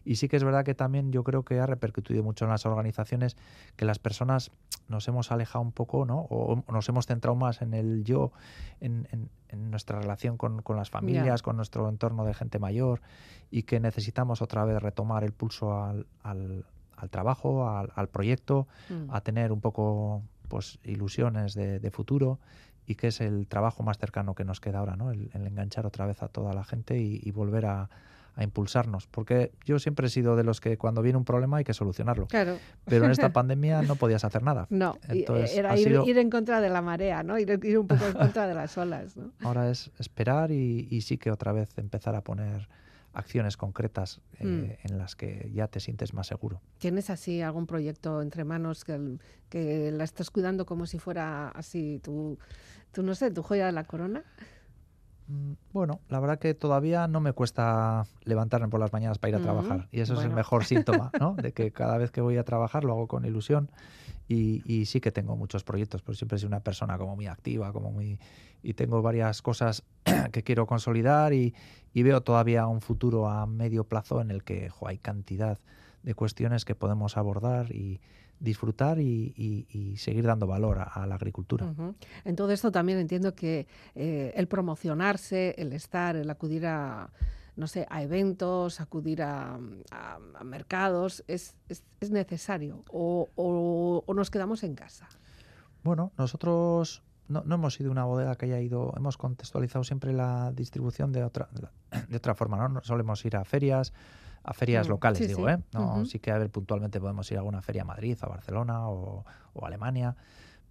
B: y sí que es verdad que también yo creo que ha repercutido mucho en las organizaciones que las personas nos hemos alejado un poco, ¿no? O nos hemos centrado más en el yo, en, en- en nuestra relación con, con las familias, con nuestro entorno de gente mayor, y que necesitamos otra vez retomar el pulso al, al- al trabajo, al, al proyecto,
A: Mm.
B: a tener un poco pues ilusiones de, de futuro y que es el trabajo más cercano que nos queda ahora, ¿no? El, el enganchar otra vez a toda la gente y, y volver a, a impulsarnos. Porque yo siempre he sido de los que cuando viene un problema hay que solucionarlo.
A: Claro.
B: Pero en esta pandemia no podías hacer nada.
A: No,
B: Entonces,
A: era ir,
B: sido-
A: ir en contra de la marea, ¿no? Ir, ir un poco en contra de las olas, ¿no?
B: Ahora es esperar y, y sí que otra vez empezar a poner acciones concretas eh, en las que ya te sientes más seguro.
A: ¿Tienes así algún proyecto entre manos que la estás cuidando como si fuera así tu, tu, no sé, tu joya de la corona?
B: Mm, Bueno, la verdad que todavía no me cuesta levantarme por las mañanas para ir a
A: Mm,
B: trabajar. Y eso es el mejor síntoma, ¿no? De que cada vez que voy a trabajar lo hago con ilusión. Y, y sí que tengo muchos proyectos, pero siempre he sido una persona como muy activa, como muy... Y tengo varias cosas que quiero consolidar y, y veo todavía un futuro a medio plazo en el que jo, hay cantidad de cuestiones que podemos abordar y disfrutar y, y- y seguir dando valor a, a la agricultura.
A: En todo esto también entiendo que eh, el promocionarse, el estar, el acudir a, no sé, a eventos, acudir a, a- a mercados, es, es- es necesario o, o- o nos quedamos en casa.
B: Bueno, nosotros no, no hemos sido una bodega que haya ido, hemos contextualizado siempre la distribución de otra, de otra forma, ¿no? No Solemos ir a ferias, a ferias
A: Mm,
B: locales,
A: sí,
B: digo,
A: sí.
B: ¿eh? No, sí que a ver, puntualmente podemos ir a alguna feria a Madrid, a Barcelona o, o a Alemania,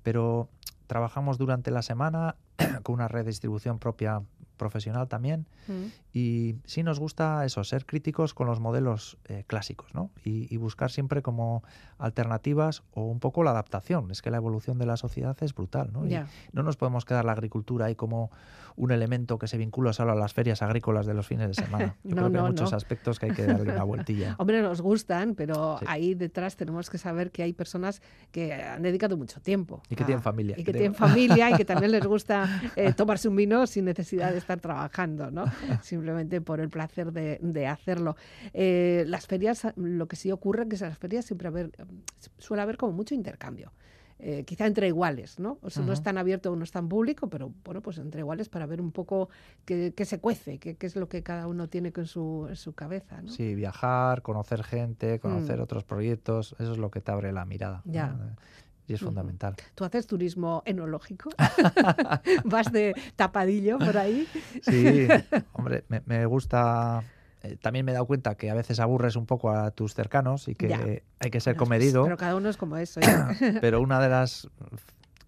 B: pero trabajamos durante la semana con una red de distribución propia profesional también
A: Mm.
B: Y sí nos gusta eso, ser críticos con los modelos eh, clásicos, ¿no? Y, y buscar siempre como alternativas o un poco la adaptación. Es que la evolución de la sociedad es brutal, ¿no? Y no nos podemos quedar la agricultura ahí como un elemento que se vincula solo a las ferias agrícolas de los fines de semana. Yo
A: No,
B: creo que
A: no,
B: hay muchos
A: no.
B: aspectos que hay que darle una vueltilla.
A: Hombre, nos gustan, pero
B: Sí.
A: ahí detrás tenemos que saber que hay personas que han dedicado mucho tiempo.
B: Y que
A: a-
B: tienen familia,
A: Y
B: que
A: que tienen familia y que también les gusta eh, tomarse un vino sin necesidad de estar trabajando, ¿no? Simplemente por el placer de, de hacerlo. Eh, las ferias, lo que sí ocurre es que en las ferias siempre haber, suele haber como mucho intercambio. Eh, quizá entre iguales, ¿no? O sea, no es tan abierto, no es tan público, pero bueno, pues entre iguales para ver un poco qué, qué se cuece, qué, qué es lo que cada uno tiene con su, en su cabeza, ¿no?
B: Sí, viajar, conocer gente, conocer
A: Mm.
B: otros proyectos, eso es lo que te abre la mirada. ¿no?
A: Ya.
B: Eh, y es fundamental.
A: ¿Tú haces turismo enológico? ¿Vas de tapadillo por ahí?
B: Sí, hombre, me, me gusta. eh, también me he dado cuenta que a veces aburres un poco a tus cercanos y que
A: Ya.
B: hay que ser comedido.
A: Pero cada uno es como eso. ya.
B: pero una de las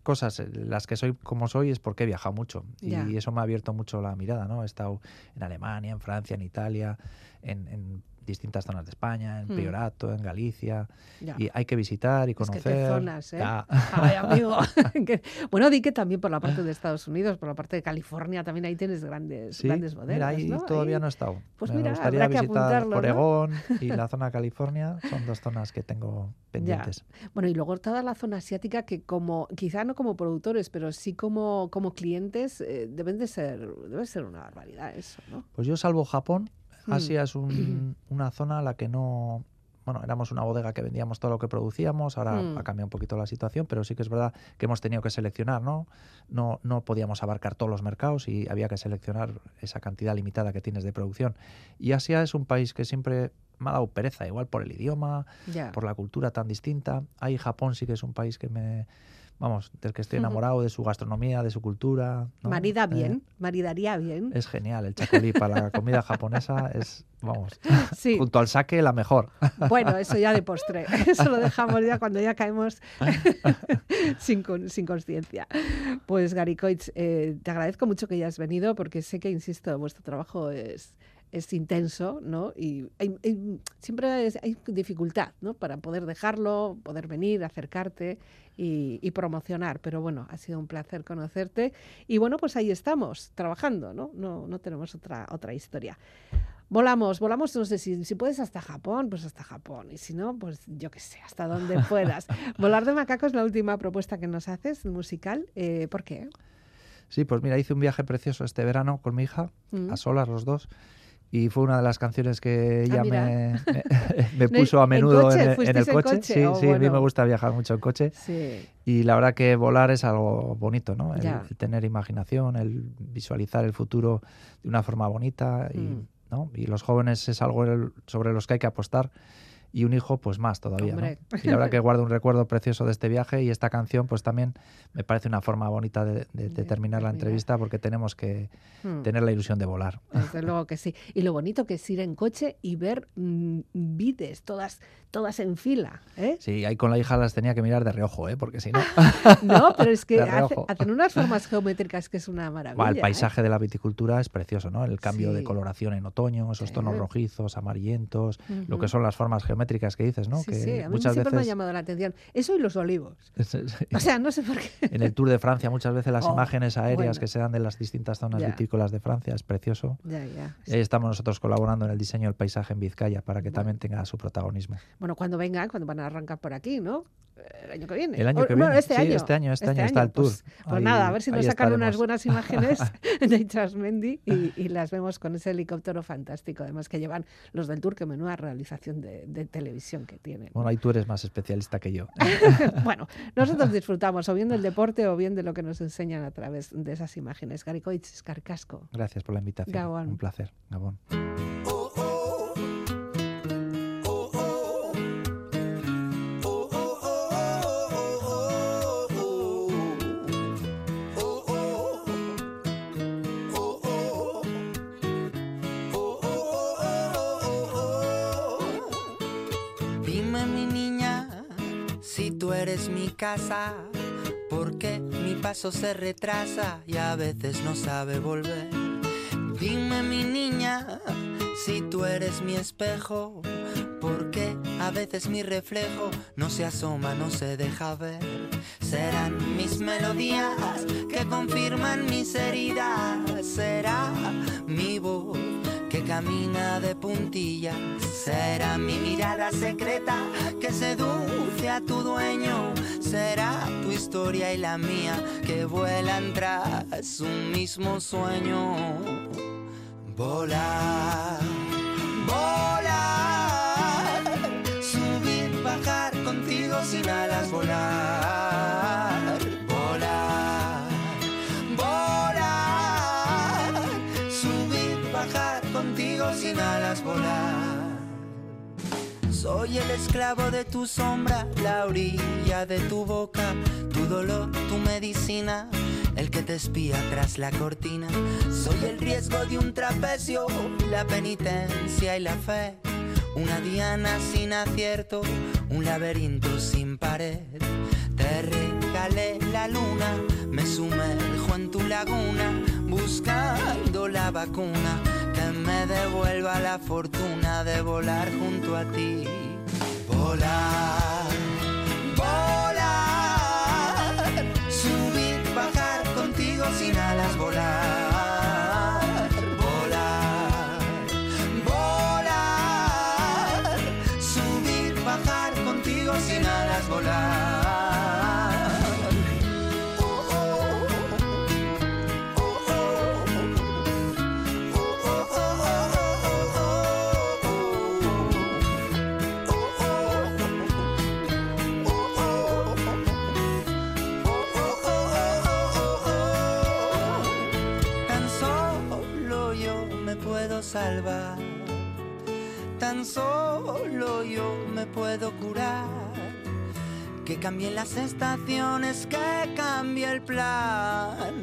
B: cosas en las que soy como soy es porque he viajado mucho y eso me ha abierto mucho la mirada, ¿no? He estado en Alemania, en Francia, en Italia, en, en distintas zonas de España, en
A: Mm.
B: Priorato, en Galicia
A: Ya.
B: y hay que visitar y
A: Es que
B: conocer.
A: qué zonas, ¿eh?
B: Ya.
A: Ay, amigo. Bueno, di que también por la parte de Estados Unidos, por la parte de California, también ahí tienes grandes,
B: Sí,
A: grandes bodegas,
B: mira, ahí
A: ¿no?
B: todavía
A: Ahí-
B: no he estado.
A: Pues
B: me
A: mira,
B: gustaría
A: habrá que
B: visitar
A: apuntarlo, ¿no?
B: Oregón y la zona de California. Son dos zonas que tengo pendientes.
A: Bueno, y luego toda la zona asiática que como, quizá no como productores, pero sí como, como clientes, eh, deben de ser, debe ser una barbaridad eso, ¿no?
B: Pues yo salvo Japón. Asia es un- una zona a la que no... Bueno, éramos una bodega que vendíamos todo lo que producíamos, ahora
A: Mm.
B: ha cambiado un poquito la situación, pero sí que es verdad que hemos tenido que seleccionar, ¿no? No, no podíamos abarcar todos los mercados y había que seleccionar esa cantidad limitada que tienes de producción. Y Asia es un país que siempre me ha dado pereza, igual por el idioma, por la cultura tan distinta. Ahí Japón sí que es un país que me... Vamos, del que estoy enamorado, de su gastronomía, de su cultura. ¿no?
A: Marida
B: Eh,
A: bien, maridaría bien.
B: es genial, el chacolí para la comida japonesa es, vamos,
A: Sí,
B: junto al sake la mejor.
A: bueno, eso ya de postre. Eso lo dejamos ya cuando ya caemos sin, con- sin conciencia. Pues Gary Coitz, eh, te agradezco mucho que hayas venido porque sé que, insisto, vuestro trabajo es, es intenso, ¿no? Y hay- hay- siempre es- hay dificultad, ¿no? Para poder dejarlo, poder venir, acercarte y, y promocionar. Pero bueno, ha sido un placer conocerte. Y bueno, pues ahí estamos, trabajando, ¿no? No, no tenemos otra, otra historia. Volamos, volamos, no sé si, si puedes hasta Japón, pues hasta Japón. Y si no, pues yo qué sé, hasta donde puedas. Volar de macaco es la última propuesta que nos haces, musical. Eh, ¿Por qué?
B: Sí, pues mira, hice un viaje precioso este verano con mi hija,
A: Mm.
B: a solas los dos, y fue una de las canciones que ella
A: Ah, mira.
B: me, me- me
A: ¿No-
B: puso a
A: en
B: menudo
A: coche?
B: en, el- en
A: ¿Fuisteis
B: el
A: en
B: coche.
A: coche?
B: Sí,
A: Oh,
B: sí, a mí me gusta viajar mucho en coche.
A: Sí.
B: Y la verdad que volar es algo bonito, ¿no? El, tener imaginación, el visualizar el futuro de una forma bonita y,
A: Mm.
B: ¿no? y los jóvenes es algo sobre los que hay que apostar y un hijo pues más todavía. Y la verdad que guardo un recuerdo precioso de este viaje y esta canción pues también me parece una forma bonita de, de- de
A: De
B: terminar la entrevista porque tenemos que
A: Mm.
B: tener la ilusión de volar.
A: Desde luego que sí. Y lo bonito que es ir en coche y ver mm, vides, todas, todas en fila. ¿eh?
B: Sí, ahí con la hija las tenía que mirar de reojo, ¿eh? porque si no...
A: No, pero es que hace- hacen unas formas geométricas que es una maravilla.
B: El
A: ¿eh?
B: paisaje de la viticultura es precioso, ¿no? El cambio de coloración en otoño, esos tonos rojizos, amarillentos, lo que son las formas geométricas que dices, ¿no?
A: Sí,
B: que
A: sí, a mí
B: muchas
A: siempre me ha
B: veces
A: llamado la atención. Eso y los olivos. O sea, no sé por qué.
B: en el Tour de Francia muchas veces las
A: Oh,
B: imágenes aéreas
A: bueno.
B: que se dan de las distintas zonas
A: Ya.
B: vitícolas de Francia es precioso.
A: Ya, ya.
B: Estamos nosotros colaborando en el diseño del paisaje en Vizcaya para que
A: Bueno.
B: también tenga su protagonismo.
A: Bueno, cuando vengan, cuando van a arrancar por aquí, ¿no? El año que viene.
B: El año que
A: bueno,
B: viene.
A: este
B: Sí,
A: año.
B: este año, este año está el
A: Pues,
B: tour.
A: pues
B: Ahí-
A: nada, a ver si nos sacan unas
B: estaremos.
A: buenas imágenes de Itrasmendi y, y las vemos con ese helicóptero fantástico, además que llevan los del tour, que menuda realización de, de televisión que tienen.
B: Bueno, ahí tú eres más especialista que yo.
A: bueno, nosotros disfrutamos o bien del deporte o bien de lo que nos enseñan a través de esas imágenes. Garicoitz, Escarcasco.
B: Gracias por la invitación.
A: Gabón.
B: Un placer. Gabón.
G: Casa, porque mi paso se retrasa y a veces no sabe volver. Dime mi niña, si tú eres mi espejo, porque a veces mi reflejo no se asoma, no se deja ver. Serán mis melodías que confirman mis heridas, será mi voz camina de puntillas. Será mi mirada secreta que seduce a tu dueño. Será tu historia y la mía que vuelan tras un mismo sueño. Volar, volar, Soy el esclavo de tu sombra, la orilla de tu boca, tu dolor, tu medicina, el que te espía tras la cortina. Soy el riesgo de un trapecio, la penitencia y la fe. Una diana sin acierto, un laberinto sin pared. Te regalé la luna, me sumerjo en tu laguna, buscando la vacuna que me devuelva la fortuna de volar junto a ti. Volar, volar, subir, bajar contigo sin alas, volar. Estaciones, que cambie el plan,